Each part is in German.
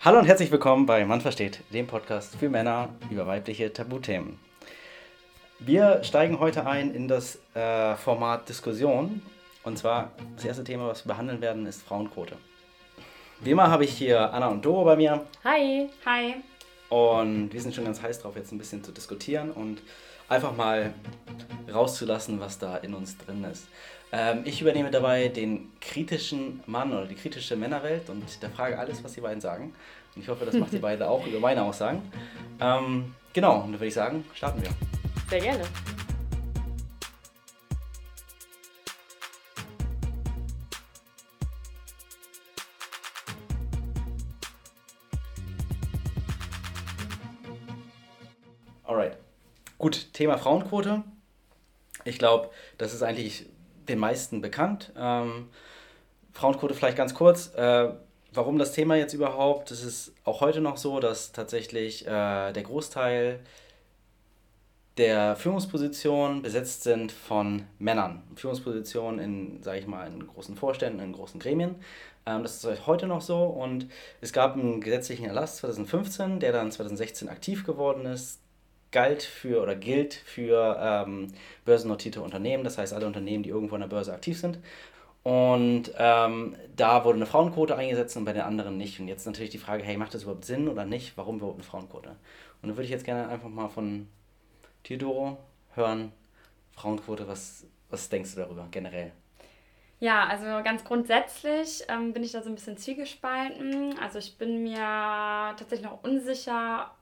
Hallo und herzlich willkommen bei Mann versteht, dem Podcast für Männer über weibliche Tabuthemen. Wir steigen heute ein in das äh, Format Diskussion. Und zwar das erste Thema, was wir behandeln werden, ist Frauenquote. Wie immer habe ich hier Anna und Doro bei mir. Hi. Hi. Und wir sind schon ganz heiß drauf, jetzt ein bisschen zu diskutieren und einfach mal rauszulassen, was da in uns drin ist. Ähm, ich übernehme dabei den kritischen Mann oder die kritische Männerwelt und hinterfrage alles, was die beiden sagen. Und ich hoffe, das macht ihr beide auch über meine Aussagen. Ähm, genau, und dann würde ich sagen, starten wir. Sehr gerne. Alright. Gut, Thema Frauenquote. Ich glaube, das ist eigentlich den meisten bekannt. Ähm, Frauenquote vielleicht ganz kurz. Äh, warum das Thema jetzt überhaupt? Es ist auch heute noch so, dass tatsächlich äh, der Großteil der Führungspositionen besetzt sind von Männern. Führungspositionen in, sage ich mal, in großen Vorständen, in großen Gremien. Ähm, das ist heute noch so und es gab einen gesetzlichen Erlass 2015, der dann 2016 aktiv geworden ist, galt für oder gilt für ähm, börsennotierte Unternehmen, das heißt alle Unternehmen, die irgendwo an der Börse aktiv sind. Und ähm, da wurde eine Frauenquote eingesetzt und bei den anderen nicht. Und jetzt natürlich die Frage, hey, macht das überhaupt Sinn oder nicht? Warum überhaupt eine Frauenquote? Und dann würde ich jetzt gerne einfach mal von Theodoro hören, Frauenquote, was, was denkst du darüber generell? Ja, also ganz grundsätzlich ähm, bin ich da so ein bisschen zwiegespalten. Also ich bin mir tatsächlich noch unsicher,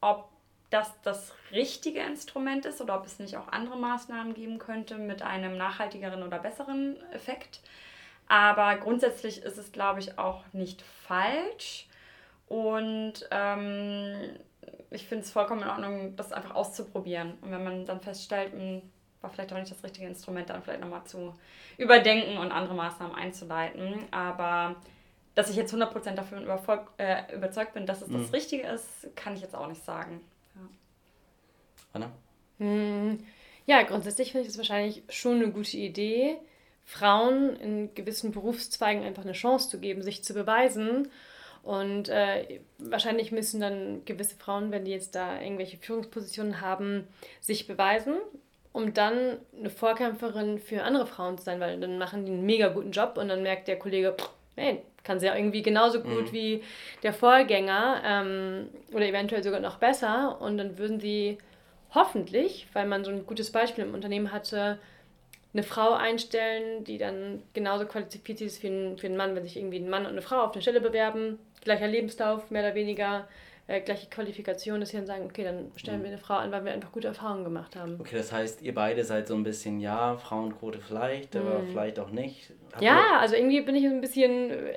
ob das das richtige Instrument ist oder ob es nicht auch andere Maßnahmen geben könnte mit einem nachhaltigeren oder besseren Effekt. Aber grundsätzlich ist es, glaube ich, auch nicht falsch. Und ähm, ich finde es vollkommen in Ordnung, das einfach auszuprobieren. Und wenn man dann feststellt, mh, hm, war vielleicht auch nicht das richtige Instrument, dann vielleicht nochmal zu überdenken und andere Maßnahmen einzuleiten. Aber dass ich jetzt 100% davon äh, überzeugt bin, dass es mhm. das Richtige ist, kann ich jetzt auch nicht sagen. Ja. Anna? Hm, ja, grundsätzlich finde ich es wahrscheinlich schon eine gute Idee, Frauen in gewissen Berufszweigen einfach eine Chance zu geben, sich zu beweisen und äh, wahrscheinlich müssen dann gewisse Frauen, wenn die jetzt da irgendwelche Führungspositionen haben, sich beweisen, um dann eine Vorkämpferin für andere Frauen zu sein, weil dann machen die einen mega guten Job und dann merkt der Kollege, hey, kann sie ja irgendwie genauso gut mhm. wie der Vorgänger ähm, oder eventuell sogar noch besser und dann würden sie hoffentlich, weil man so ein gutes Beispiel im Unternehmen hatte, eine Frau einstellen, die dann genauso qualifiziert ist wie ein, für einen Mann, wenn sich irgendwie ein Mann und eine Frau auf eine Stelle bewerben, gleicher Lebenslauf, mehr oder weniger, äh, gleiche Qualifikation, dass sie dann sagen, okay, dann stellen mhm. wir eine Frau an, weil wir einfach gute Erfahrungen gemacht haben. Okay, das heißt, ihr beide seid so ein bisschen, ja, Frauenquote vielleicht, mhm. aber vielleicht auch nicht. Habt ja, also irgendwie bin ich ein bisschen äh,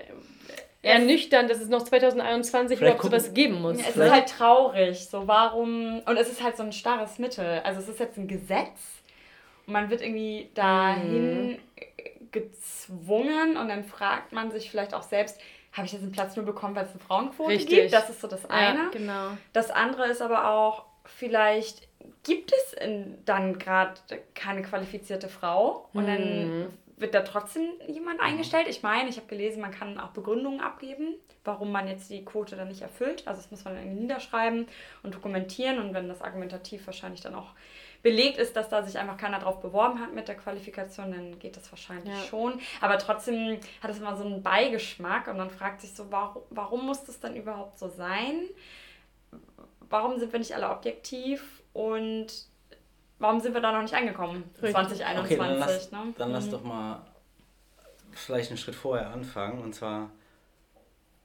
ernüchternd, dass es noch 2021 überhaupt sowas geben muss. Es ist halt traurig, so warum, und es ist halt so ein starres Mittel, also es ist jetzt ein Gesetz und man wird irgendwie dahin mhm. gezwungen und dann fragt man sich vielleicht auch selbst, habe ich jetzt einen Platz nur bekommen, weil es eine Frauenquote Richtig. gibt? Das ist so das eine. Ja, genau. Das andere ist aber auch, vielleicht gibt es in, dann gerade keine qualifizierte Frau und mhm. dann wird da trotzdem jemand eingestellt. Ich meine, ich habe gelesen, man kann auch Begründungen abgeben, warum man jetzt die Quote dann nicht erfüllt. Also das muss man irgendwie niederschreiben und dokumentieren und wenn das argumentativ wahrscheinlich dann auch belegt ist, dass da sich einfach keiner drauf beworben hat mit der Qualifikation, dann geht das wahrscheinlich ja. schon. Aber trotzdem hat es immer so einen Beigeschmack und man fragt sich so, warum, warum muss das dann überhaupt so sein? Warum sind wir nicht alle objektiv und warum sind wir da noch nicht angekommen? 2021. Okay, dann lass, ne? dann lass mhm. doch mal vielleicht einen Schritt vorher anfangen und zwar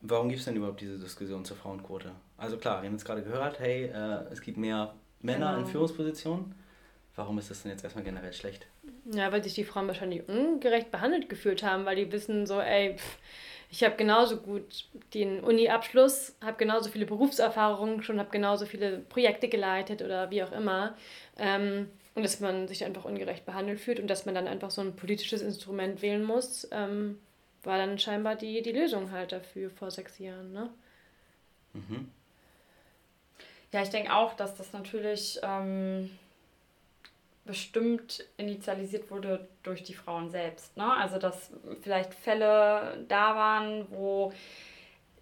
warum gibt es denn überhaupt diese Diskussion zur Frauenquote? Also klar, wir haben jetzt gerade gehört, hey, äh, es gibt mehr Männer genau. in Führungspositionen. Warum ist das denn jetzt erstmal generell schlecht? Ja, weil sich die Frauen wahrscheinlich ungerecht behandelt gefühlt haben, weil die wissen so, ey, pff, ich habe genauso gut den Uni-Abschluss, habe genauso viele Berufserfahrungen schon, habe genauso viele Projekte geleitet oder wie auch immer. Ähm, und dass man sich einfach ungerecht behandelt fühlt und dass man dann einfach so ein politisches Instrument wählen muss, ähm, war dann scheinbar die, die Lösung halt dafür vor sechs Jahren. Ne? Mhm. Ja, ich denke auch, dass das natürlich ähm, bestimmt initialisiert wurde durch die Frauen selbst. Ne? Also dass vielleicht Fälle da waren, wo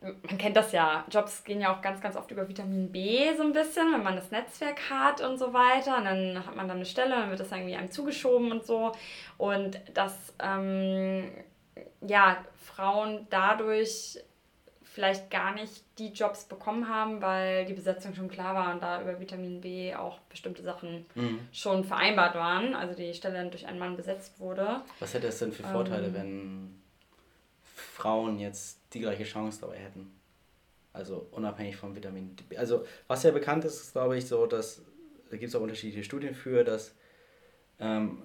man kennt das ja, Jobs gehen ja auch ganz, ganz oft über Vitamin B so ein bisschen, wenn man das Netzwerk hat und so weiter. Und dann hat man dann eine Stelle, dann wird das irgendwie einem zugeschoben und so. Und dass ähm, ja, Frauen dadurch vielleicht gar nicht die Jobs bekommen haben, weil die Besetzung schon klar war und da über Vitamin B auch bestimmte Sachen mhm. schon vereinbart waren. Also die Stelle dann durch einen Mann besetzt wurde. Was hätte es denn für Vorteile, ähm, wenn Frauen jetzt die gleiche Chance dabei hätten? Also unabhängig vom Vitamin D. Also was ja bekannt ist, ist glaube ich so, dass da gibt es auch unterschiedliche Studien für, dass ähm,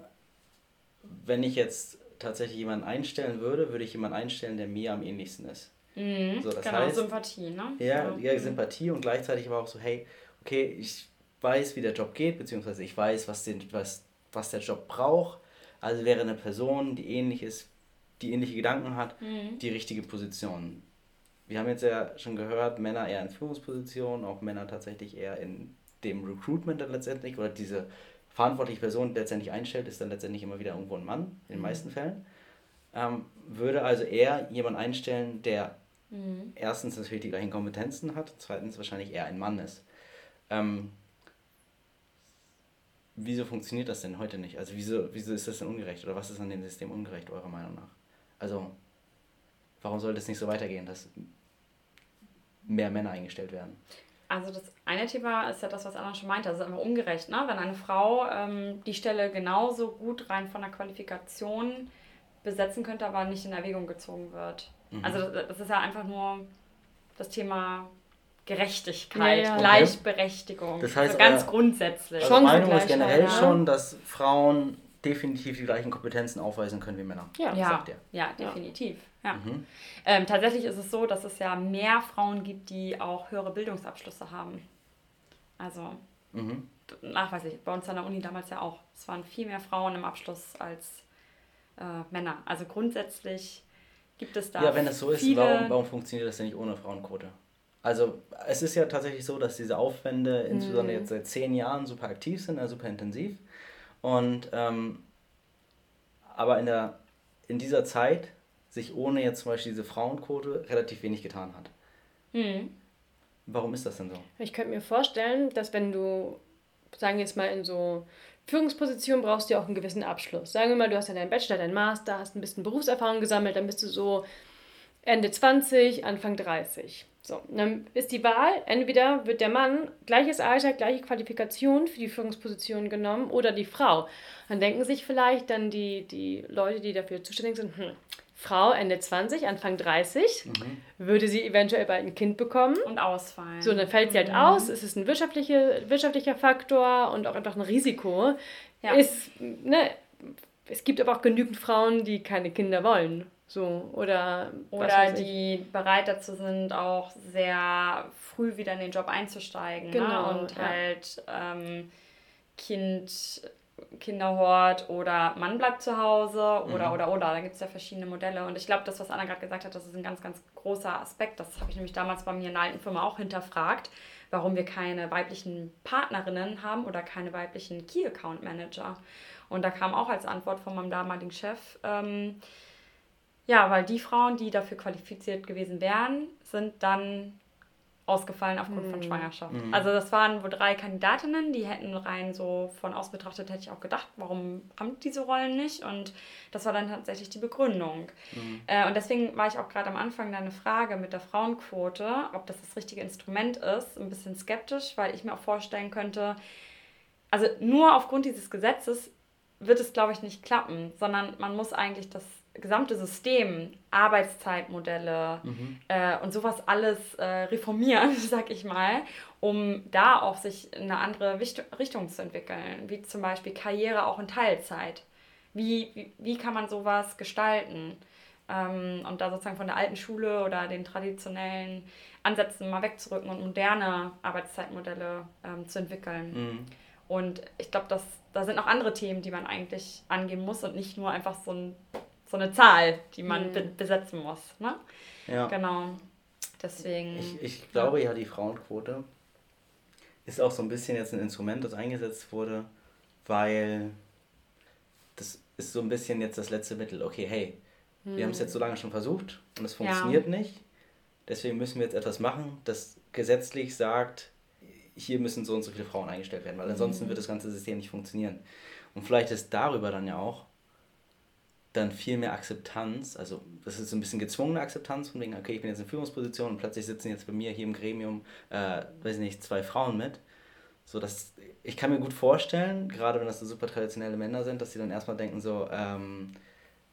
wenn ich jetzt tatsächlich jemanden einstellen würde, würde ich jemanden einstellen, der mir am ähnlichsten ist. Mhm, so, das genau, heißt, Sympathie, ne? Ja, ja, ja, Sympathie und gleichzeitig aber auch so, hey, okay, ich weiß, wie der Job geht, beziehungsweise ich weiß, was, den, was, was der Job braucht. Also wäre eine Person, die ähnlich ist, die ähnliche Gedanken hat, mhm. die richtige Position. Wir haben jetzt ja schon gehört, Männer eher in Führungspositionen, auch Männer tatsächlich eher in dem Recruitment dann letztendlich oder diese verantwortliche Person letztendlich einstellt, ist dann letztendlich immer wieder irgendwo ein Mann, in den mhm. meisten Fällen. Ähm, würde also eher jemanden einstellen, der Mhm. Erstens natürlich die gleichen Kompetenzen hat, zweitens wahrscheinlich eher ein Mann ist. Ähm, wieso funktioniert das denn heute nicht? Also wieso, wieso ist das denn ungerecht oder was ist an dem System ungerecht, eurer Meinung nach? Also warum soll das nicht so weitergehen, dass mehr Männer eingestellt werden? Also das eine Thema ist ja das, was Anna schon meinte, das ist einfach ungerecht, ne? wenn eine Frau ähm, die Stelle genauso gut rein von der Qualifikation besetzen könnte, aber nicht in Erwägung gezogen wird. Mhm. Also das ist ja einfach nur das Thema Gerechtigkeit, ja, ja. Gleichberechtigung. Das heißt, also ganz äh, grundsätzlich. Also Meinung ist generell ja. schon, dass Frauen definitiv die gleichen Kompetenzen aufweisen können wie Männer. Ja, ja. ja definitiv. Ja. Mhm. Ähm, tatsächlich ist es so, dass es ja mehr Frauen gibt, die auch höhere Bildungsabschlüsse haben. Also mhm. nachweislich, bei uns an der Uni damals ja auch. Es waren viel mehr Frauen im Abschluss als äh, Männer. Also grundsätzlich Gibt es da? Ja, wenn das so ist, warum, warum funktioniert das denn nicht ohne Frauenquote? Also es ist ja tatsächlich so, dass diese Aufwände mhm. insbesondere jetzt seit zehn Jahren super aktiv sind, also super intensiv. Und ähm, aber in, der, in dieser Zeit sich ohne jetzt zum Beispiel diese Frauenquote relativ wenig getan hat. Mhm. Warum ist das denn so? Ich könnte mir vorstellen, dass wenn du, sagen wir jetzt mal in so Führungsposition brauchst du ja auch einen gewissen Abschluss. Sagen wir mal, du hast ja deinen Bachelor, deinen Master, hast ein bisschen Berufserfahrung gesammelt, dann bist du so Ende 20, Anfang 30. So, dann ist die Wahl, entweder wird der Mann gleiches Alter, gleiche Qualifikation für die Führungsposition genommen oder die Frau. Dann denken sich vielleicht dann die, die Leute, die dafür zuständig sind, hm, Frau Ende 20, Anfang 30, mhm. würde sie eventuell bald ein Kind bekommen. Und ausfallen. So, dann fällt sie halt mhm. aus. Es ist ein wirtschaftliche, wirtschaftlicher Faktor und auch einfach ein Risiko. Ja. Ist, ne, es gibt aber auch genügend Frauen, die keine Kinder wollen. So, oder oder die bereit dazu sind, auch sehr früh wieder in den Job einzusteigen. Ne? Genau. Ne? Und ja. halt ähm, Kind Kinderhort oder Mann bleibt zu Hause oder, mhm. oder, oder. Da gibt es ja verschiedene Modelle. Und ich glaube, das, was Anna gerade gesagt hat, das ist ein ganz, ganz großer Aspekt. Das habe ich nämlich damals bei mir in der alten Firma auch hinterfragt, warum wir keine weiblichen Partnerinnen haben oder keine weiblichen Key Account Manager. Und da kam auch als Antwort von meinem damaligen Chef, ähm, ja, weil die Frauen, die dafür qualifiziert gewesen wären, sind dann ausgefallen aufgrund mhm. von Schwangerschaft. Mhm. Also das waren wohl drei Kandidatinnen, die hätten rein so von aus betrachtet, hätte ich auch gedacht, warum haben diese Rollen nicht? Und das war dann tatsächlich die Begründung. Mhm. Äh, und deswegen war ich auch gerade am Anfang deine Frage mit der Frauenquote, ob das das richtige Instrument ist, ein bisschen skeptisch, weil ich mir auch vorstellen könnte, also nur aufgrund dieses Gesetzes wird es, glaube ich, nicht klappen, sondern man muss eigentlich das gesamte System, Arbeitszeitmodelle mhm. äh, und sowas alles äh, reformieren, sag ich mal, um da auch sich in eine andere Richtung zu entwickeln, wie zum Beispiel Karriere auch in Teilzeit. Wie, wie, wie kann man sowas gestalten? Ähm, und da sozusagen von der alten Schule oder den traditionellen Ansätzen mal wegzurücken und moderne Arbeitszeitmodelle ähm, zu entwickeln. Mhm. Und ich glaube, da sind noch andere Themen, die man eigentlich angehen muss und nicht nur einfach so ein so eine Zahl, die man mhm. be besetzen muss. Ne? Ja. Genau. Deswegen. Ich, ich glaube ja. ja, die Frauenquote ist auch so ein bisschen jetzt ein Instrument, das eingesetzt wurde, weil das ist so ein bisschen jetzt das letzte Mittel. Okay, hey, mhm. wir haben es jetzt so lange schon versucht und es funktioniert ja. nicht. deswegen müssen wir jetzt etwas machen, das gesetzlich sagt, hier müssen so und so viele Frauen eingestellt werden, weil ansonsten mhm. wird das ganze System nicht funktionieren. Und vielleicht ist darüber dann ja auch dann viel mehr Akzeptanz, also das ist ein bisschen gezwungene Akzeptanz von wegen, okay, ich bin jetzt in Führungsposition und plötzlich sitzen jetzt bei mir hier im Gremium, äh, weiß ich nicht, zwei Frauen mit. So, dass ich kann mir gut vorstellen, gerade wenn das so super traditionelle Männer sind, dass sie dann erstmal denken so, ähm,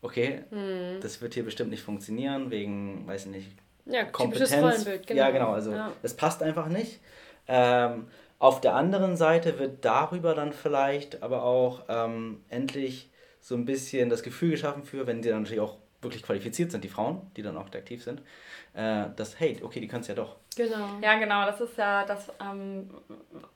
okay, mhm. das wird hier bestimmt nicht funktionieren, wegen, weiß ich nicht, ja, Kompetenz. Genau. Ja, genau, also ja. es passt einfach nicht. Ähm, auf der anderen Seite wird darüber dann vielleicht aber auch ähm, endlich so ein bisschen das Gefühl geschaffen für, wenn die dann natürlich auch wirklich qualifiziert sind, die Frauen, die dann auch aktiv sind, äh, dass, hey, okay, die können es ja doch. Genau. Ja, genau, das ist ja das, ähm,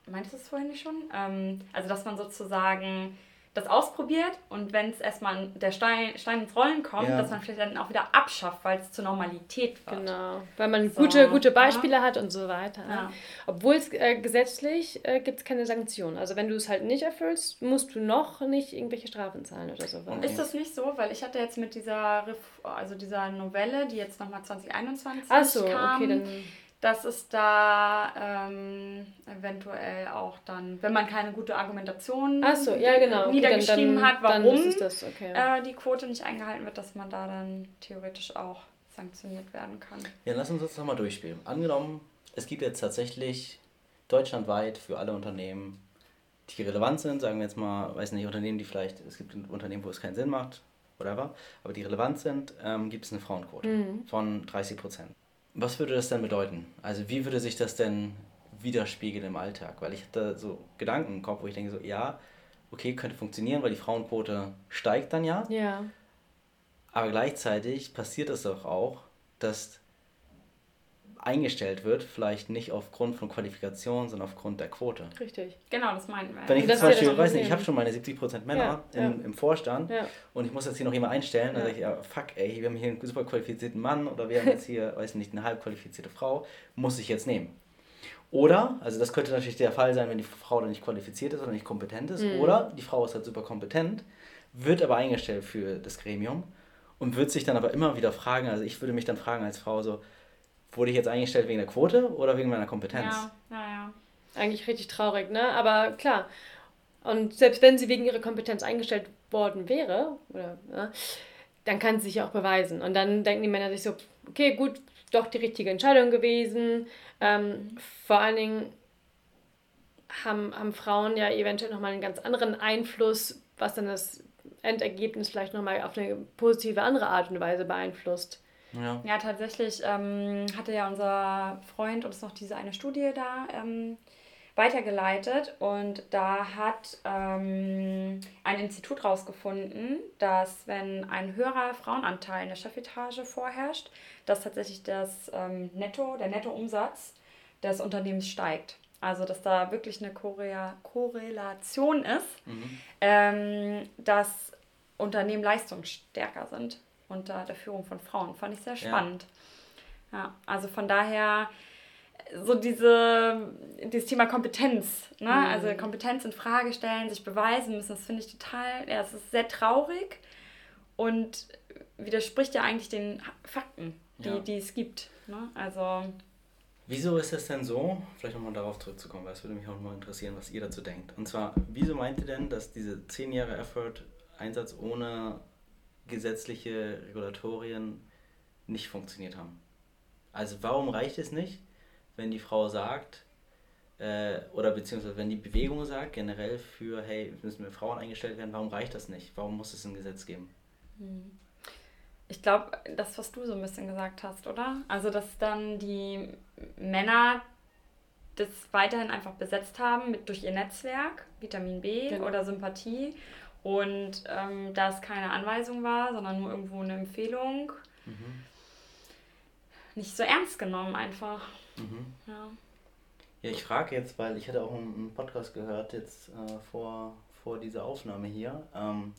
meintest du es vorhin nicht schon? Ähm, also, dass man sozusagen das ausprobiert und wenn es erstmal der Stein, Stein ins Rollen kommt, ja. dass man vielleicht dann auch wieder abschafft, weil es zur Normalität wird. Genau, weil man so, gute, gute Beispiele ja. hat und so weiter. Ja. Obwohl es äh, gesetzlich äh, gibt es keine Sanktionen. Also wenn du es halt nicht erfüllst, musst du noch nicht irgendwelche Strafen zahlen oder so. Ist das nicht so? Weil ich hatte jetzt mit dieser, also dieser Novelle, die jetzt nochmal 2021 Ach so, kam, okay, dann dass es da ähm, eventuell auch dann, wenn man keine gute Argumentation so, ja, genau. niedergeschrieben okay, dann, hat, warum das, okay. äh, die Quote nicht eingehalten wird, dass man da dann theoretisch auch sanktioniert werden kann. Ja, lass uns das nochmal durchspielen. Angenommen, es gibt jetzt tatsächlich deutschlandweit für alle Unternehmen, die relevant sind, sagen wir jetzt mal, weiß nicht, Unternehmen, die vielleicht, es gibt Unternehmen, wo es keinen Sinn macht, whatever, aber die relevant sind, ähm, gibt es eine Frauenquote mhm. von 30 Prozent. Was würde das denn bedeuten? Also wie würde sich das denn widerspiegeln im Alltag? Weil ich hatte so Gedanken im Kopf, wo ich denke so, ja, okay, könnte funktionieren, weil die Frauenquote steigt dann ja. Ja. Aber gleichzeitig passiert es doch auch, dass eingestellt wird, vielleicht nicht aufgrund von Qualifikation, sondern aufgrund der Quote. Richtig. Genau, das meinen wir. Wenn ich zum Beispiel, weiß nicht, ich habe schon meine 70% Männer ja, im, ja. im Vorstand ja. und ich muss jetzt hier noch jemanden einstellen, dann sage ich, ja, fuck, ey, wir haben hier einen super qualifizierten Mann oder wir haben jetzt hier, weiß nicht, eine halb qualifizierte Frau, muss ich jetzt nehmen. Oder, also das könnte natürlich der Fall sein, wenn die Frau dann nicht qualifiziert ist oder nicht kompetent ist, mhm. oder die Frau ist halt super kompetent, wird aber eingestellt für das Gremium und wird sich dann aber immer wieder fragen, also ich würde mich dann fragen als Frau so, wurde ich jetzt eingestellt wegen der Quote oder wegen meiner Kompetenz? Ja, ja, ja. Eigentlich richtig traurig, ne? Aber klar. Und selbst wenn sie wegen ihrer Kompetenz eingestellt worden wäre, oder, ja, dann kann sie sich auch beweisen. Und dann denken die Männer sich so, okay, gut, doch die richtige Entscheidung gewesen. Ähm, vor allen Dingen haben, haben Frauen ja eventuell nochmal einen ganz anderen Einfluss, was dann das Endergebnis vielleicht nochmal auf eine positive andere Art und Weise beeinflusst. Ja, ja tatsächlich ähm, hatte ja unser Freund uns noch diese eine Studie da ähm, weitergeleitet und da hat ähm, ein Institut herausgefunden, dass wenn ein höherer Frauenanteil in der Chefetage vorherrscht, dass tatsächlich das ähm, Netto, der Nettoumsatz des Unternehmens steigt. Also dass da wirklich eine Korre Korrelation ist, mhm. Ähm, dass Unternehmen leistungsstärker sind unter der Führung von Frauen. Fand ich sehr spannend. Ja, ja also von daher so diese, dieses Thema Kompetenz, ne? Mhm. also Kompetenz in Frage stellen, sich beweisen müssen, das finde ich total, ja, es ist sehr traurig und widerspricht ja eigentlich den Fakten, die, ja. die es gibt. Ne? Also Wieso ist es denn so, vielleicht nochmal darauf zurückzukommen, weil es würde mich auch mal interessieren, was ihr dazu denkt. Und zwar, wieso meint ihr denn, dass diese 10 Jahre Effort, Einsatz ohne gesetzliche Regulatorien nicht funktioniert haben. Also warum reicht es nicht, wenn die Frau sagt, äh, oder beziehungsweise wenn die Bewegung sagt, generell für, hey, müssen wir Frauen eingestellt werden, warum reicht das nicht? Warum muss es ein Gesetz geben? Hm. Ich glaube, das, was du so ein bisschen gesagt hast, oder? Also, dass dann die Männer das weiterhin einfach besetzt haben mit, durch ihr Netzwerk, Vitamin B genau. oder Sympathie und ähm, da es keine Anweisung war, sondern nur irgendwo eine Empfehlung, mhm. nicht so ernst genommen einfach. Mhm. Ja. Ja, ich frage jetzt, weil ich hatte auch einen Podcast gehört jetzt äh, vor, vor dieser Aufnahme hier, ähm,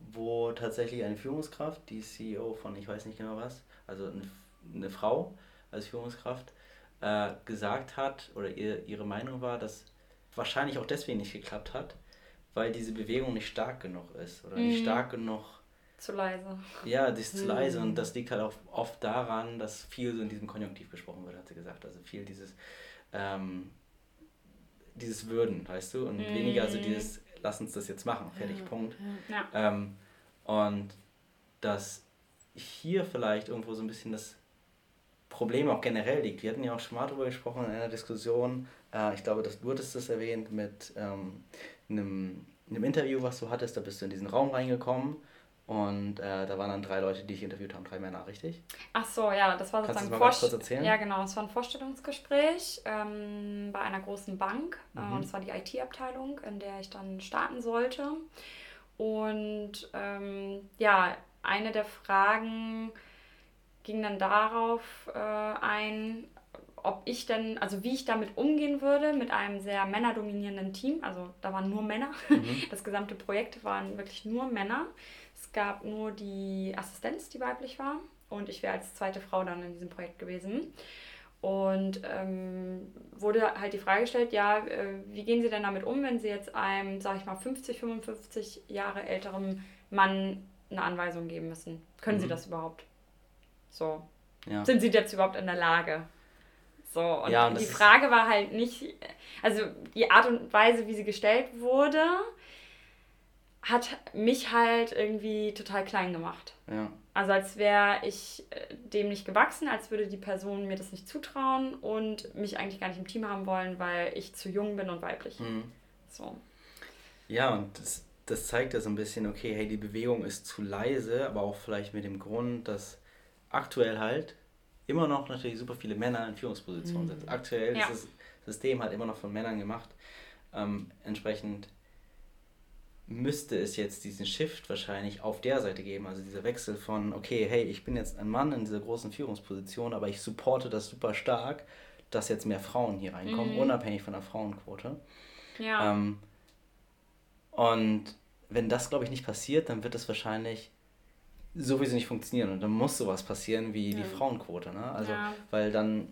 wo tatsächlich eine Führungskraft, die CEO von ich weiß nicht genau was, also eine, eine Frau als Führungskraft, äh, gesagt hat oder ihr, ihre Meinung war, dass wahrscheinlich auch deswegen nicht geklappt hat, weil diese Bewegung nicht stark genug ist oder mhm. nicht stark genug zu leise. Ja, die ist zu leise und das liegt halt auch oft daran, dass viel so in diesem Konjunktiv gesprochen wird, hat sie gesagt. Also viel dieses, ähm, dieses Würden, weißt du, und mm. weniger so dieses, lass uns das jetzt machen, fertig, ja. Punkt. Ja. Ähm, und dass hier vielleicht irgendwo so ein bisschen das Problem auch generell liegt. Wir hatten ja auch schon mal darüber gesprochen in einer Diskussion, äh, ich glaube, dass du hattest das erwähnt mit ähm, einem, einem Interview, was du hattest, da bist du in diesen Raum reingekommen und äh, da waren dann drei Leute, die ich interviewt haben, drei Männer, richtig? Ach so, ja, das war sozusagen erzählen? Ja, genau, es war ein Vorstellungsgespräch ähm, bei einer großen Bank. Äh, mhm. und es war die IT-Abteilung, in der ich dann starten sollte. Und ähm, ja, eine der Fragen ging dann darauf äh, ein, ob ich denn, also wie ich damit umgehen würde mit einem sehr männerdominierenden Team. Also da waren nur Männer. Mhm. Das gesamte Projekt waren wirklich nur Männer. Es gab nur die Assistenz, die weiblich war. Und ich wäre als zweite Frau dann in diesem Projekt gewesen. Und ähm, wurde halt die Frage gestellt, ja, äh, wie gehen Sie denn damit um, wenn Sie jetzt einem, sag ich mal, 50, 55 Jahre älterem Mann eine Anweisung geben müssen? Können mhm. Sie das überhaupt? So. Ja. Sind Sie jetzt überhaupt in der Lage? So, und, ja, und die Frage war halt nicht, also die Art und Weise, wie sie gestellt wurde, hat mich halt irgendwie total klein gemacht. Ja. Also als wäre ich äh, dem nicht gewachsen, als würde die Person mir das nicht zutrauen und mich eigentlich gar nicht im Team haben wollen, weil ich zu jung bin und weiblich. Mhm. So. Ja, und das, das zeigt ja so ein bisschen, okay, hey, die Bewegung ist zu leise, aber auch vielleicht mit dem Grund, dass aktuell halt immer noch natürlich super viele Männer in Führungspositionen mhm. sind. Aktuell ja. ist das System halt immer noch von Männern gemacht. Ähm, entsprechend müsste es jetzt diesen Shift wahrscheinlich auf der Seite geben, also dieser Wechsel von, okay, hey, ich bin jetzt ein Mann in dieser großen Führungsposition, aber ich supporte das super stark, dass jetzt mehr Frauen hier reinkommen, mhm. unabhängig von der Frauenquote. Ja. Ähm, und wenn das, glaube ich, nicht passiert, dann wird es wahrscheinlich sowieso nicht funktionieren. Und dann muss sowas passieren wie ja. die Frauenquote. Ne? Also, ja. weil dann.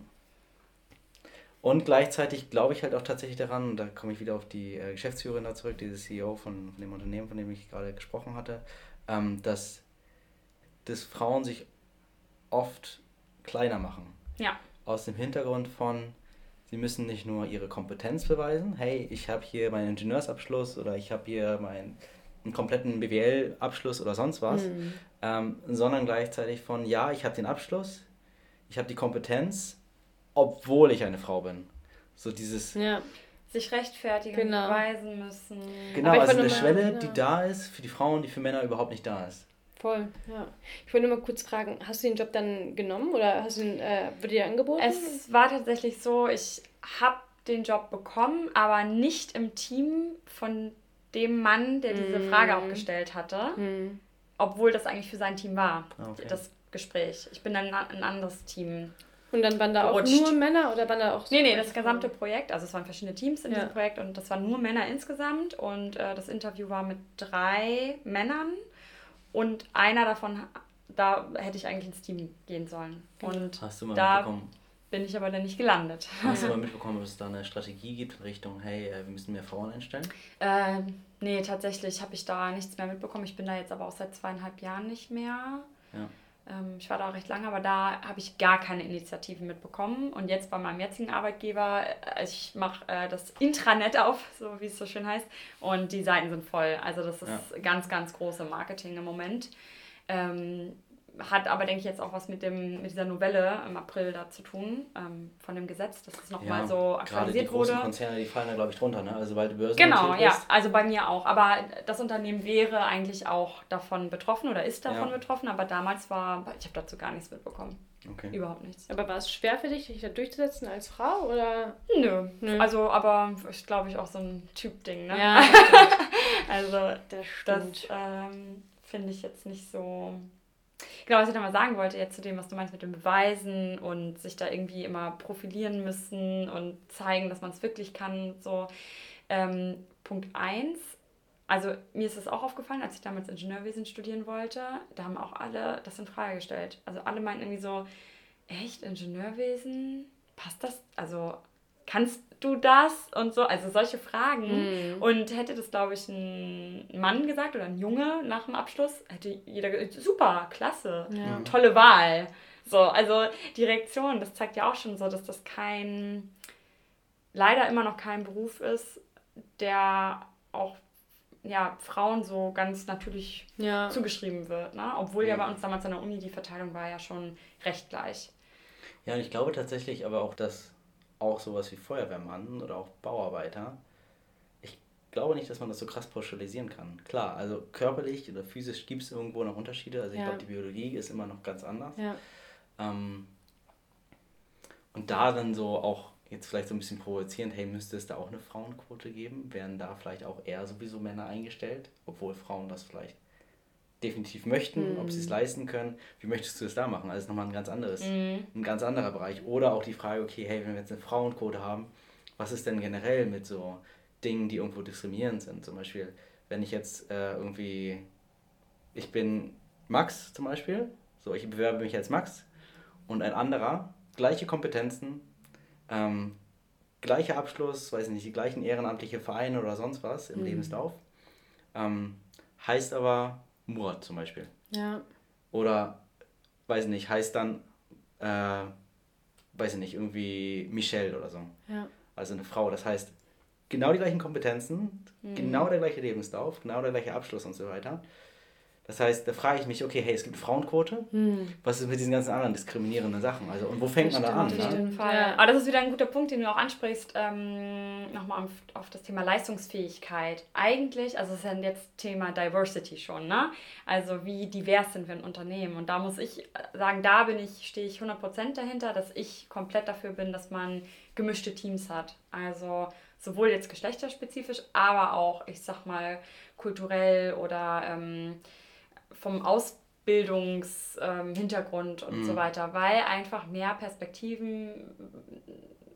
Und gleichzeitig glaube ich halt auch tatsächlich daran, und da komme ich wieder auf die äh, Geschäftsführerin da zurück, diese CEO von, von dem Unternehmen, von dem ich gerade gesprochen hatte, ähm, dass, dass Frauen sich oft kleiner machen. Ja. Aus dem Hintergrund von, sie müssen nicht nur ihre Kompetenz beweisen, hey, ich habe hier meinen Ingenieursabschluss oder ich habe hier meinen einen kompletten BWL-Abschluss oder sonst was, mhm. ähm, sondern gleichzeitig von, ja, ich habe den Abschluss, ich habe die Kompetenz, obwohl ich eine Frau bin. So dieses... Ja. Sich rechtfertigen, genau. beweisen müssen. Genau, also eine Schwelle, ja. die da ist für die Frauen, die für Männer überhaupt nicht da ist. Voll, ja. Ich wollte nur mal kurz fragen, hast du den Job dann genommen oder hast du ihn, äh, wurde dir angeboten? Es war tatsächlich so, ich habe den Job bekommen, aber nicht im Team von dem Mann, der diese Frage auch mhm. gestellt hatte, mhm. obwohl das eigentlich für sein Team war, ah, okay. das Gespräch. Ich bin dann in ein anderes Team. Und dann waren da gerutscht. auch nur Männer oder waren da auch so Nee, nee, das gesamte Projekt, also es waren verschiedene Teams in ja. diesem Projekt und das waren nur Männer insgesamt und äh, das Interview war mit drei Männern und einer davon, da hätte ich eigentlich ins Team gehen sollen. Genau. Und Hast du mal da, mitbekommen? Bin ich aber dann nicht gelandet. Hast du mal mitbekommen, dass es da eine Strategie gibt in Richtung, hey, äh, wir müssen mehr Frauen einstellen? Äh, nee, tatsächlich habe ich da nichts mehr mitbekommen. Ich bin da jetzt aber auch seit zweieinhalb Jahren nicht mehr. Ja. Ähm, ich war da auch recht lange, aber da habe ich gar keine Initiativen mitbekommen. Und jetzt bei meinem jetzigen Arbeitgeber, äh, ich mache äh, das Intranet auf, so wie es so schön heißt, und die Seiten sind voll. Also das ist ja. ganz, ganz große Marketing im Moment. Ähm, hat aber, denke ich, jetzt auch was mit, dem, mit dieser Novelle im April da zu tun, ähm, von dem Gesetz, dass es nochmal ja, so aktualisiert wurde. Die großen Konzerne, die fallen da, glaube ich, drunter, ne? Also, weil du Börsen Genau, ja, also bei mir auch. Aber das Unternehmen wäre eigentlich auch davon betroffen oder ist davon ja. betroffen, aber damals war, ich habe dazu gar nichts mitbekommen. Okay. Überhaupt nichts. Aber war es schwer für dich, dich da durchzusetzen als Frau? Oder? Nö. Nö. Also, aber ist, glaube ich, auch so ein Typ-Ding, ne? Ja, also, das, das ähm, finde ich jetzt nicht so Genau, was ich nochmal sagen wollte, jetzt zu dem, was du meinst mit dem Beweisen und sich da irgendwie immer profilieren müssen und zeigen, dass man es wirklich kann. So, ähm, Punkt 1. Also mir ist es auch aufgefallen, als ich damals Ingenieurwesen studieren wollte, da haben auch alle das in Frage gestellt. Also alle meinten irgendwie so, echt, Ingenieurwesen? Passt das? Also kannst du das und so, also solche Fragen. Mhm. Und hätte das, glaube ich, ein Mann gesagt oder ein Junge nach dem Abschluss, hätte jeder gesagt, super, klasse, Ja. tolle Wahl. So, also die Reaktion, das zeigt ja auch schon so, dass das kein, leider immer noch kein Beruf ist, der auch ja, Frauen so ganz natürlich Ja. zugeschrieben wird. Ne? Obwohl ja Mhm. bei uns damals an der Uni die Verteilung war ja schon recht gleich. Ja, und ich glaube tatsächlich aber auch, dass auch sowas wie Feuerwehrmann oder auch Bauarbeiter, ich glaube nicht, dass man das so krass pauschalisieren kann. Klar, also körperlich oder physisch gibt es irgendwo noch Unterschiede. Also ich Ja. glaube, die Biologie ist immer noch ganz anders. Ja. Ähm, und da dann so auch jetzt vielleicht so ein bisschen provozierend, hey, müsste es da auch eine Frauenquote geben? Werden da vielleicht auch eher sowieso Männer eingestellt, obwohl Frauen das vielleicht definitiv möchten, ob sie es leisten können? Wie möchtest du das da machen? Also nochmal ein ganz anderes, Mhm. ein ganz anderer Bereich. Oder auch die Frage, okay, hey, wenn wir jetzt eine Frauenquote haben, was ist denn generell mit so Dingen, die irgendwo diskriminierend sind? Zum Beispiel, wenn ich jetzt äh, irgendwie, ich bin Max zum Beispiel, so ich bewerbe mich als Max und ein anderer, gleiche Kompetenzen, ähm, gleicher Abschluss, weiß ich nicht, die gleichen ehrenamtliche Vereine oder sonst was im Lebenslauf, ähm, heißt aber Murat zum Beispiel. Ja. Oder, weiß ich nicht, heißt dann, äh, weiß ich nicht, irgendwie Michelle oder so. Ja. Also eine Frau. Das heißt, genau die gleichen Kompetenzen, genau der gleiche Lebenslauf, genau der gleiche Abschluss und so weiter. Das heißt, da frage ich mich, okay, hey, es gibt Frauenquote. Was ist mit diesen ganzen anderen diskriminierenden Sachen? Also, und wo fängt man da an? stimmt, Ne? das stimmt. Fall. Ja. Aber das ist wieder ein guter Punkt, den du auch ansprichst, ähm, nochmal auf, auf das Thema Leistungsfähigkeit. Eigentlich, also es ist ja jetzt Thema Diversity schon, ne? Also wie divers sind wir in Unternehmen. Und da muss ich sagen, da bin ich, stehe ich 100% dahinter, dass ich komplett dafür bin, dass man gemischte Teams hat. Also sowohl jetzt geschlechterspezifisch, aber auch, ich sag mal, kulturell oder ähm, vom Ausbildungshintergrund ähm, Hintergrund und so weiter, weil einfach mehr Perspektiven,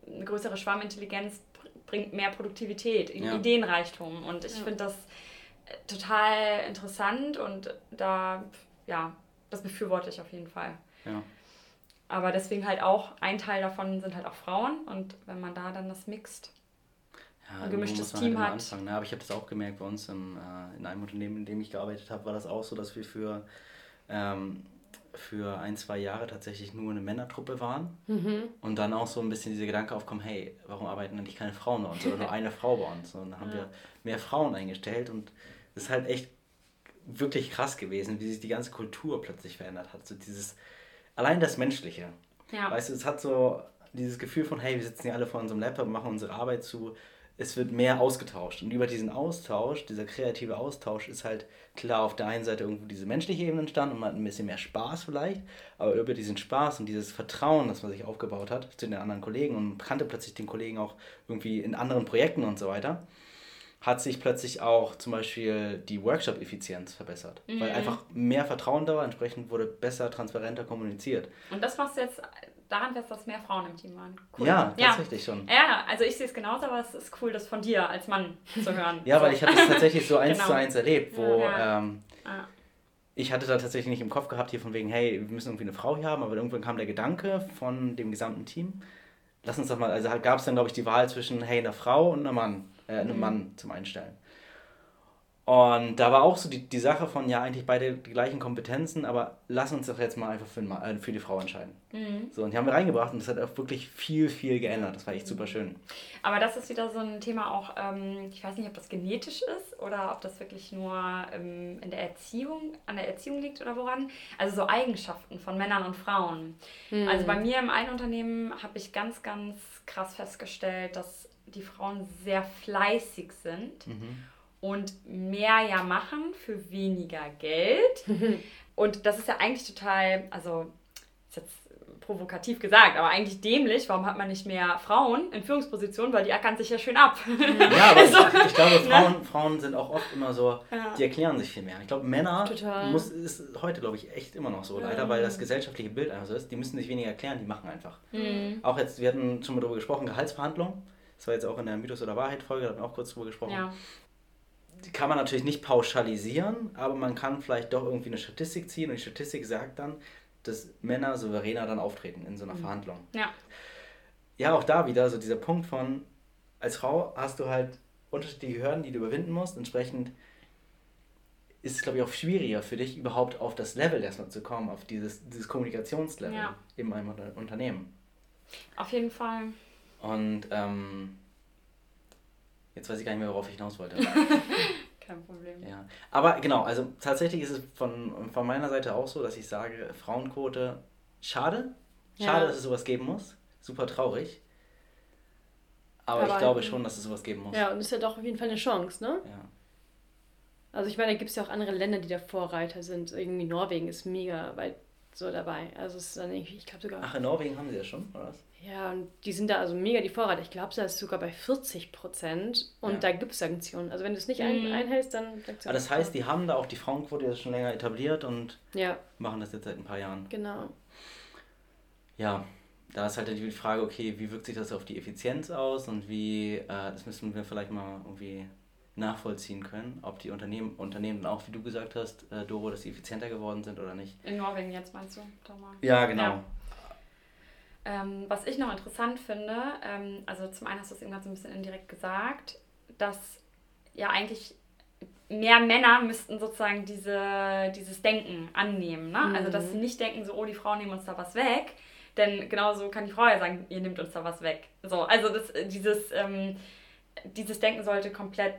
eine größere Schwarmintelligenz br- bringt mehr Produktivität, Ja. Ideenreichtum und ich finde das äh, total interessant und da, ja, das befürworte ich auf jeden Fall. Ja. Aber deswegen halt auch, ein Teil davon sind halt auch Frauen und wenn man da dann das mixt, Ja, ein gemischtes man Team immer hat. Anfangen, ne? Aber ich habe das auch gemerkt bei uns im, äh, in einem Unternehmen, in dem ich gearbeitet habe, war das auch so, dass wir für, ähm, für ein, zwei Jahre tatsächlich nur eine Männertruppe waren. Und dann auch so ein bisschen dieser Gedanke aufkommen, hey, warum arbeiten eigentlich keine Frauen bei uns oder nur eine Frau bei uns? Und dann haben wir mehr Frauen eingestellt und es ist halt echt wirklich krass gewesen, wie sich die ganze Kultur plötzlich verändert hat. So dieses, allein das Menschliche. Ja. Weißt du, es hat so dieses Gefühl von, hey, wir sitzen hier alle vor unserem Laptop, machen unsere Arbeit zu. Es wird mehr ausgetauscht. Und über diesen Austausch, dieser kreative Austausch, ist halt klar auf der einen Seite irgendwo diese menschliche Ebene entstanden und man hat ein bisschen mehr Spaß vielleicht. Aber über diesen Spaß und dieses Vertrauen, das man sich aufgebaut hat zu den anderen Kollegen und kannte plötzlich den Kollegen auch irgendwie in anderen Projekten und so weiter, hat sich plötzlich auch zum Beispiel die Workshop-Effizienz verbessert. Weil einfach mehr Vertrauen da war, entsprechend wurde besser, transparenter kommuniziert. Und das machst du jetzt daran fest, dass mehr Frauen im Team waren. Ja, tatsächlich schon. Ja, also ich sehe es genauso, aber es ist cool, das von dir als Mann zu hören. Ja, weil ich hatte es tatsächlich so eins Genau. zu eins erlebt, wo Ja. ähm, Ja. ich hatte da tatsächlich nicht im Kopf gehabt, hier von wegen, hey, wir müssen irgendwie eine Frau hier haben, aber irgendwann kam der Gedanke von dem gesamten Team, lass uns doch mal, also gab es dann, glaube ich, die Wahl zwischen, hey, einer Frau und einem Mann, äh, Mhm. einem Mann zum Einstellen. Und da war auch so die, die Sache von, ja, eigentlich beide die gleichen Kompetenzen, aber lass uns doch jetzt mal einfach für, äh, für die Frau entscheiden. Mhm. So, und die haben wir reingebracht und das hat auch wirklich viel, viel geändert. Das war echt super schön. Aber das ist wieder so ein Thema auch, ähm, ich weiß nicht, ob das genetisch ist oder ob das wirklich nur ähm, in der Erziehung, an der Erziehung liegt oder woran. Also so Eigenschaften von Männern und Frauen. Also bei mir im einen Unternehmen habe ich ganz, ganz krass festgestellt, dass die Frauen sehr fleißig sind und mehr ja machen für weniger Geld. und das ist ja eigentlich total, also ist jetzt provokativ gesagt, aber eigentlich dämlich. Warum hat man nicht mehr Frauen in Führungspositionen? Weil die ackern sich ja schön ab. Ja, aber Also, ich, ich glaube, Frauen, Frauen sind auch oft immer so, Ja. die erklären sich viel mehr. Ich glaube, Männer Total. muss, ist heute, glaube ich, echt immer noch so, leider, weil das gesellschaftliche Bild einfach so ist. Die müssen sich weniger erklären, die machen einfach. Mhm. Auch jetzt, wir hatten schon mal darüber gesprochen, Gehaltsverhandlungen. Das war jetzt auch in der Mythos- oder Wahrheit-Folge, da hatten wir auch kurz drüber gesprochen. ja. Kann man natürlich nicht pauschalisieren, aber man kann vielleicht doch irgendwie eine Statistik ziehen und die Statistik sagt dann, dass Männer souveräner dann auftreten in so einer Verhandlung. ja. ja, auch da wieder so dieser Punkt von, als Frau hast du halt unterschiedliche Hürden, die du überwinden musst. Entsprechend ist es, glaube ich, auch schwieriger für dich, überhaupt auf das Level erstmal zu kommen, auf dieses, dieses Kommunikationslevel ja. in einem Unternehmen. Auf jeden Fall. Und ähm, jetzt weiß ich gar nicht mehr, worauf ich hinaus wollte. Kein Problem. Ja. Aber genau, also tatsächlich ist es von, von meiner Seite auch so, dass ich sage, Frauenquote, schade. Schade, ja. dass es sowas geben muss. Super traurig. Aber, Aber ich glaube schon, dass es sowas geben muss. Ja, und es ist ja doch auf jeden Fall eine Chance, ne? Ja. Also ich meine, da gibt es ja auch andere Länder, die da Vorreiter sind. Irgendwie Norwegen ist mega weit so dabei. Also es ist dann irgendwie, ich glaube sogar. Ach, in Norwegen haben sie ja schon, oder was? Ja, und die sind da also mega die Vorreiter. Ich glaube, da ist sogar bei 40 Prozent und ja. da gibt es Sanktionen. Also wenn du es nicht ein, mhm. einhältst, dann Sanktionen. Aber das heißt, die haben da auch die Frauenquote schon länger etabliert und ja. machen das jetzt seit ein paar Jahren. Genau. Ja, da ist halt die Frage, okay, wie wirkt sich das auf die Effizienz aus und wie, äh, das müssen wir vielleicht mal irgendwie nachvollziehen können, ob die Unternehmen, Unternehmen auch, wie du gesagt hast, äh, Doro, dass sie effizienter geworden sind oder nicht. In Norwegen jetzt meinst du, Thomas? Ja, genau. Ja. Ähm, was ich noch interessant finde, ähm, also zum einen hast du es irgendwann so ein bisschen indirekt gesagt, dass ja eigentlich mehr Männer müssten sozusagen diese, dieses Denken annehmen. Ne? Mhm. Also dass sie mhm. nicht denken, so, oh, die Frauen nehmen uns da was weg. Denn genauso kann die Frau ja sagen, ihr nehmt uns da was weg. So, also das, dieses, ähm, dieses Denken sollte komplett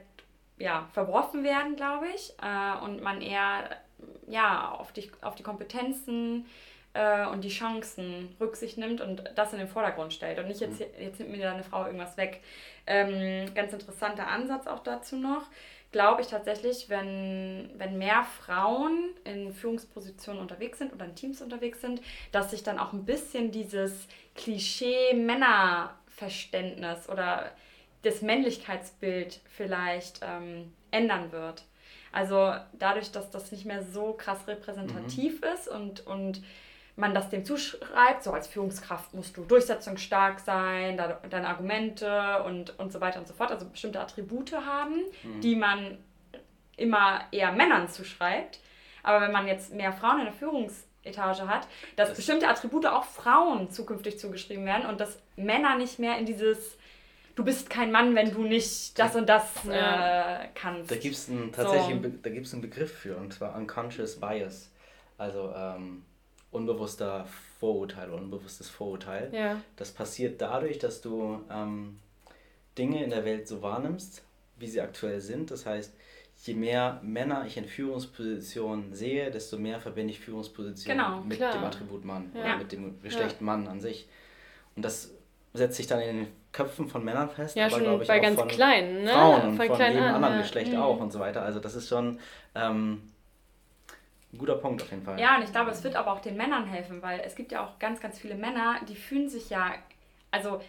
ja, verworfen werden, glaube ich. Äh, und man eher ja, auf, die, auf die Kompetenzen äh, und die Chancen Rücksicht nimmt und das in den Vordergrund stellt. Und nicht jetzt, mhm. jetzt nimmt mir da eine Frau irgendwas weg. Ähm, ganz interessanter Ansatz auch dazu noch. Glaube ich tatsächlich, wenn, wenn mehr Frauen in Führungspositionen unterwegs sind oder in Teams unterwegs sind, dass sich dann auch ein bisschen dieses Klischee-Männerverständnis oder das Männlichkeitsbild vielleicht ähm, ändern wird. Also dadurch, dass das nicht mehr so krass repräsentativ mhm. ist und, und man das dem zuschreibt, so als Führungskraft musst du durchsetzungsstark sein, deine Argumente und, und so weiter und so fort, also bestimmte Attribute haben, mhm. die man immer eher Männern zuschreibt. Aber wenn man jetzt mehr Frauen in der Führungsetage hat, dass das bestimmte Attribute auch Frauen zukünftig zugeschrieben werden und dass Männer nicht mehr in dieses du bist kein Mann, wenn du nicht das und das äh, kannst. Da gibt es einen, tatsächlich so. einen, Begriff für, und zwar Unconscious Bias. Also ähm, unbewusster Vorurteil, unbewusstes Vorurteil. Ja. Das passiert dadurch, dass du ähm, Dinge in der Welt so wahrnimmst, wie sie aktuell sind. Das heißt, je mehr Männer ich in Führungspositionen sehe, desto mehr verbinde ich Führungspositionen genau, mit klar. dem Attribut Mann ja. oder mit dem Geschlecht ja. Mann an sich. Und das setzt sich dann in den Köpfen von Männern fest, ja, aber glaube ich bei auch ganz von kleinen, ne? Frauen und von, von jedem an, anderen ja. Geschlecht mhm. auch und so weiter. Also das ist schon ähm, ein guter Punkt auf jeden Fall. Ja, und ich glaube, es wird aber auch den Männern helfen, weil es gibt ja auch ganz, ganz viele Männer, die fühlen sich ja, also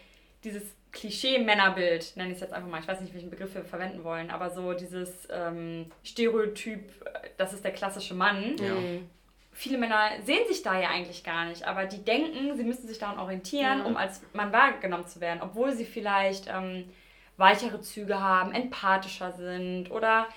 dieses Klischee-Männerbild, nenne ich es jetzt einfach mal, ich weiß nicht, welchen Begriff wir verwenden wollen, aber so dieses ähm, Stereotyp, das ist der klassische Mann. Ja. Viele Männer sehen sich da ja eigentlich gar nicht, aber die denken, sie müssen sich daran orientieren, ja. um als Mann wahrgenommen zu werden, obwohl sie vielleicht ähm, weichere Züge haben, empathischer sind oder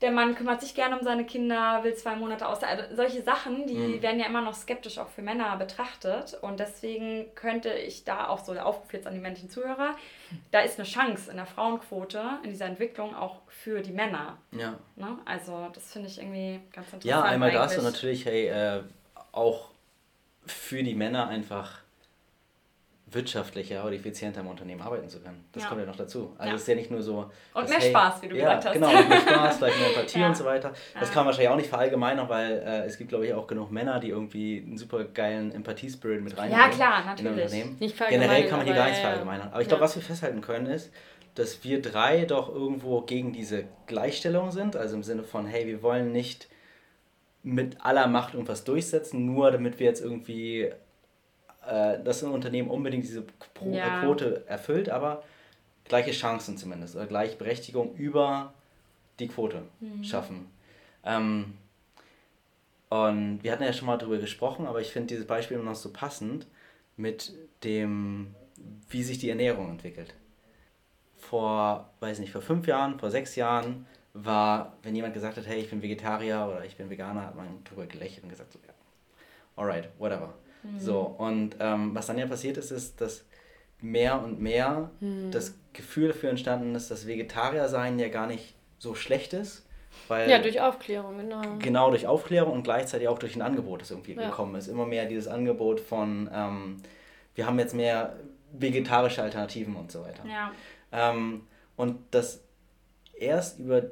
der Mann kümmert sich gerne um seine Kinder, will zwei Monate aus. Also solche Sachen, die mhm. werden ja immer noch skeptisch auch für Männer betrachtet. Und deswegen könnte ich da auch so, der Aufruf jetzt an die männlichen Zuhörer, da ist eine Chance in der Frauenquote, in dieser Entwicklung auch für die Männer. Ja. Ne? Also das finde ich irgendwie ganz interessant. Ja, einmal das und natürlich, hey, äh, auch für die Männer einfach wirtschaftlicher oder effizienter im Unternehmen arbeiten zu können. Das ja. kommt ja noch dazu. Also ja. es ist ja nicht nur so. Und dass, mehr hey, Spaß, wie du ja, gesagt hast. Genau, mehr Spaß, vielleicht mehr Empathie ja. und so weiter. Das kann man wahrscheinlich auch nicht verallgemeinern, weil äh, es gibt, glaube ich, auch genug Männer, die irgendwie einen super geilen Empathie-Spirit mit reinbringen. Ja, klar, natürlich. Nicht Generell kann man hier gar nichts verallgemeinern. Aber ich glaube, was wir festhalten können, ist, dass wir drei doch irgendwo gegen diese Gleichstellung sind. Also im Sinne von, hey, wir wollen nicht mit aller Macht irgendwas durchsetzen, nur damit wir jetzt irgendwie äh, dass ein Unternehmen unbedingt diese Pro ja. Quote erfüllt, aber gleiche Chancen zumindest oder Gleichberechtigung über die Quote mhm. schaffen. Ähm, und wir hatten ja schon mal darüber gesprochen, aber ich finde dieses Beispiel immer noch so passend mit dem, wie sich die Ernährung entwickelt. Vor, weiß nicht, vor fünf Jahren, vor sechs Jahren war, wenn jemand gesagt hat, hey, ich bin Vegetarier oder ich bin Veganer, hat man darüber gelächelt und gesagt, so, ja, alright, whatever. Mhm. So, und ähm, was dann ja passiert ist, ist, dass mehr und mehr hm. das Gefühl dafür entstanden ist, dass Vegetarier sein ja gar nicht so schlecht ist. Weil ja, durch Aufklärung, genau. Genau, durch Aufklärung und gleichzeitig auch durch ein Angebot, das irgendwie ja. gekommen ist. Immer mehr dieses Angebot von, ähm, wir haben jetzt mehr vegetarische Alternativen und so weiter. Ja. Ähm, und das erst über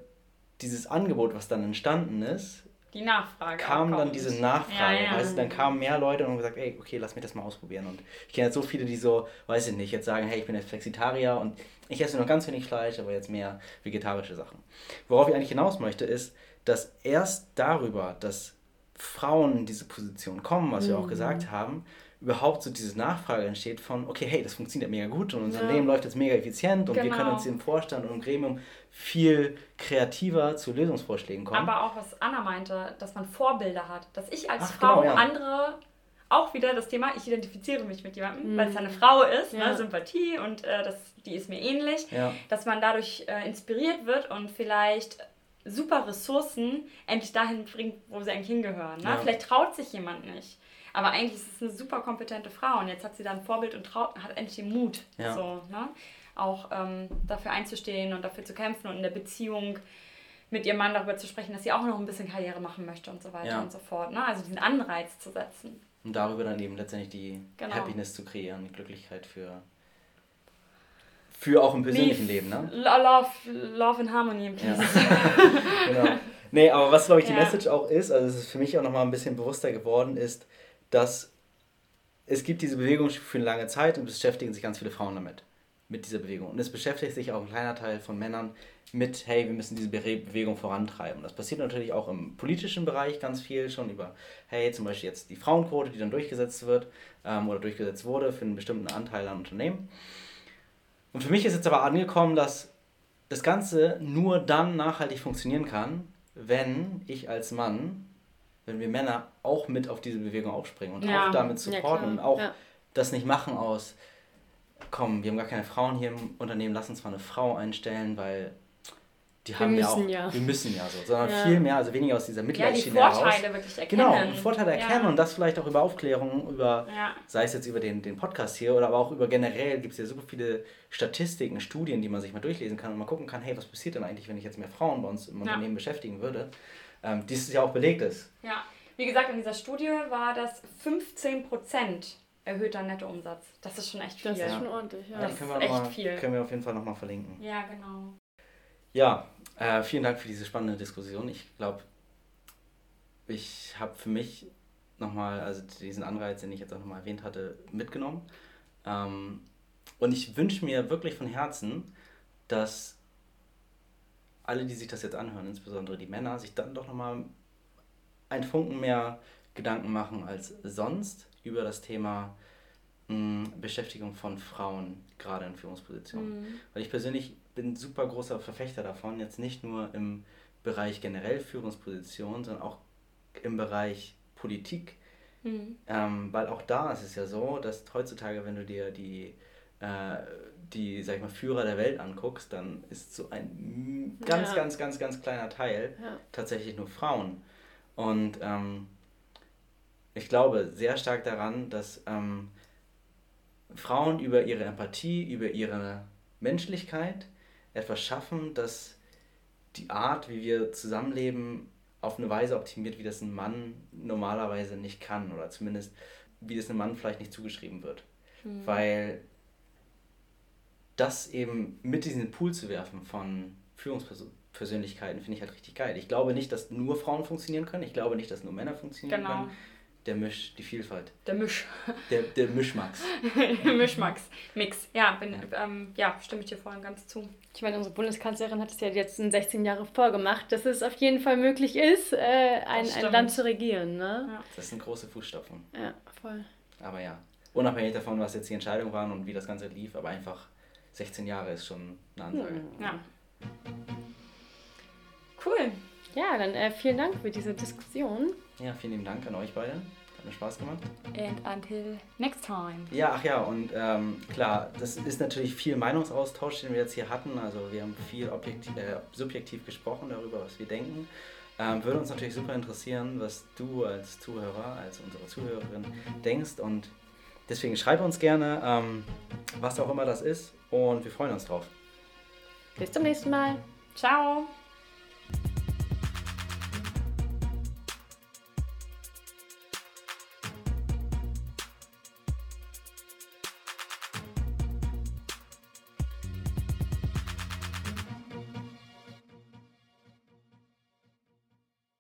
dieses Angebot, was dann entstanden ist, die Nachfrage kam dann diese Nachfrage. Ja, ja. Weißt, dann kamen mehr Leute und haben gesagt, ey, okay, lass mich das mal ausprobieren. Und ich kenne jetzt so viele, die so, weiß ich nicht, jetzt sagen, hey, ich bin jetzt Flexitarier und ich esse nur ganz wenig Fleisch, aber jetzt mehr vegetarische Sachen. Worauf ich eigentlich hinaus möchte, ist, dass erst darüber, dass Frauen in diese Position kommen, was mhm. wir auch mhm. gesagt haben, überhaupt so diese Nachfrage entsteht von, okay, hey, das funktioniert mega gut und unser ja. Leben läuft jetzt mega effizient und genau. wir können uns im Vorstand und im Gremium viel kreativer zu Lösungsvorschlägen kommen. Aber auch was Anna meinte, dass man Vorbilder hat, dass ich als Ach, Frau genau, ja. andere auch wieder das Thema, ich identifiziere mich mit jemandem, mhm. weil es eine Frau ist, ne, ja. ne, Sympathie und äh, das, die ist mir ähnlich, ja. dass man dadurch äh, inspiriert wird und vielleicht super Ressourcen endlich dahin bringt, wo sie eigentlich hingehören. Ne? Ja. Vielleicht traut sich jemand nicht. Aber eigentlich ist es eine super kompetente Frau und jetzt hat sie da ein Vorbild und traut, hat endlich den Mut, ja. so, ne? Auch ähm, dafür einzustehen und dafür zu kämpfen und in der Beziehung mit ihrem Mann darüber zu sprechen, dass sie auch noch ein bisschen Karriere machen möchte und so weiter ja. und so fort. Ne? Also diesen Anreiz zu setzen. Und darüber dann eben letztendlich die genau. Happiness zu kreieren, die Glücklichkeit für, für auch im persönlichen Leave, Leben. Ne? Love, love and Harmony im ja. genau. Nee, aber was glaube ich die ja. Message auch ist, also es ist für mich auch nochmal ein bisschen bewusster geworden, ist, dass es gibt diese Bewegung für eine lange Zeit und beschäftigen sich ganz viele Frauen damit, mit dieser Bewegung. Und es beschäftigt sich auch ein kleiner Teil von Männern mit, hey, wir müssen diese Bewegung vorantreiben. Das passiert natürlich auch im politischen Bereich ganz viel schon über, hey, zum Beispiel jetzt die Frauenquote, die dann durchgesetzt wird ähm, oder durchgesetzt wurde für einen bestimmten Anteil an Unternehmen. Und für mich ist jetzt aber angekommen, dass das Ganze nur dann nachhaltig funktionieren kann, wenn ich als Mann wenn wir Männer auch mit auf diese Bewegung aufspringen und ja. auch damit supporten ja, und auch ja. das nicht machen aus, komm, wir haben gar keine Frauen hier im Unternehmen, lass uns mal eine Frau einstellen, weil die wir haben ja auch, ja. wir müssen ja so, sondern ja. viel mehr, also weniger aus dieser Mitleidsschiene heraus. Ja, die Vorteile heraus. wirklich erkennen. Genau, die Vorteile erkennen ja. und das vielleicht auch über Aufklärung, über, sei es jetzt über den, den Podcast hier oder aber auch über generell gibt es ja super viele Statistiken, Studien, die man sich mal durchlesen kann und mal gucken kann, hey, was passiert denn eigentlich, wenn ich jetzt mehr Frauen bei uns im Unternehmen beschäftigen würde ähm, dieses ja auch belegt ist. Ja, wie gesagt, in dieser Studie war das 15 erhöhter Nettoumsatz. Das ist schon echt viel. Das ist schon ordentlich, ja. Das, das ist echt mal, viel. Können wir auf jeden Fall nochmal verlinken. Ja, genau. Ja, äh, vielen Dank für diese spannende Diskussion. Ich glaube, ich habe für mich nochmal, also diesen Anreiz, den ich jetzt auch nochmal erwähnt hatte, mitgenommen. Ähm, und ich wünsche mir wirklich von Herzen, dass alle, die sich das jetzt anhören, insbesondere die Männer, sich dann doch nochmal ein Funken mehr Gedanken machen als sonst über das Thema mh, hm, Beschäftigung von Frauen, gerade in Führungspositionen. Mhm. Weil ich persönlich bin super großer Verfechter davon, jetzt nicht nur im Bereich generell Führungspositionen, sondern auch im Bereich Politik. Mhm. Ähm, weil auch da ist es ja so, dass heutzutage, wenn du dir die äh, die, sag ich mal, Führer der Welt anguckst, dann ist so ein ganz, ja. ganz, ganz, ganz kleiner Teil ja. tatsächlich nur Frauen. Und ähm, ich glaube sehr stark daran, dass ähm, Frauen über ihre Empathie, über ihre Menschlichkeit etwas schaffen, dass die Art, wie wir zusammenleben, auf eine Weise optimiert, wie das ein Mann normalerweise nicht kann oder zumindest wie das einem Mann vielleicht nicht zugeschrieben wird. Mhm. Weil das eben mit in den Pool zu werfen von Führungspersönlichkeiten, finde ich halt richtig geil. Ich glaube nicht, dass nur Frauen funktionieren können. Ich glaube nicht, dass nur Männer funktionieren genau. können. Der Misch, die Vielfalt. Der Misch. Der, der Mischmax. der Mischmax. Mix. Ja, bin, ja. Ähm, ja, stimme ich dir vorhin ganz zu. Ich meine, unsere Bundeskanzlerin hat es ja jetzt in 16 Jahre vorgemacht, dass es auf jeden Fall möglich ist, äh, ein, ein Land zu regieren. Ne? Ja. Das sind große Fußstapfen. Ja, voll. Aber ja, unabhängig davon, was jetzt die Entscheidungen waren und wie das Ganze lief, aber einfach 16 Jahre ist schon eine Ansage. Hm, ja. Cool. Ja, dann äh, vielen Dank für diese Diskussion. Ja, vielen lieben Dank an euch beide. Hat mir Spaß gemacht. And until next time. Ja, ach ja, und ähm, klar, das ist natürlich viel Meinungsaustausch, den wir jetzt hier hatten. Also wir haben viel objektiv, äh, subjektiv gesprochen darüber, was wir denken. Ähm, würde uns natürlich super interessieren, was du als Zuhörer, als unsere Zuhörerin denkst und deswegen schreibe uns gerne, ähm, was auch immer das ist und wir freuen uns drauf. Bis zum nächsten Mal. Ciao.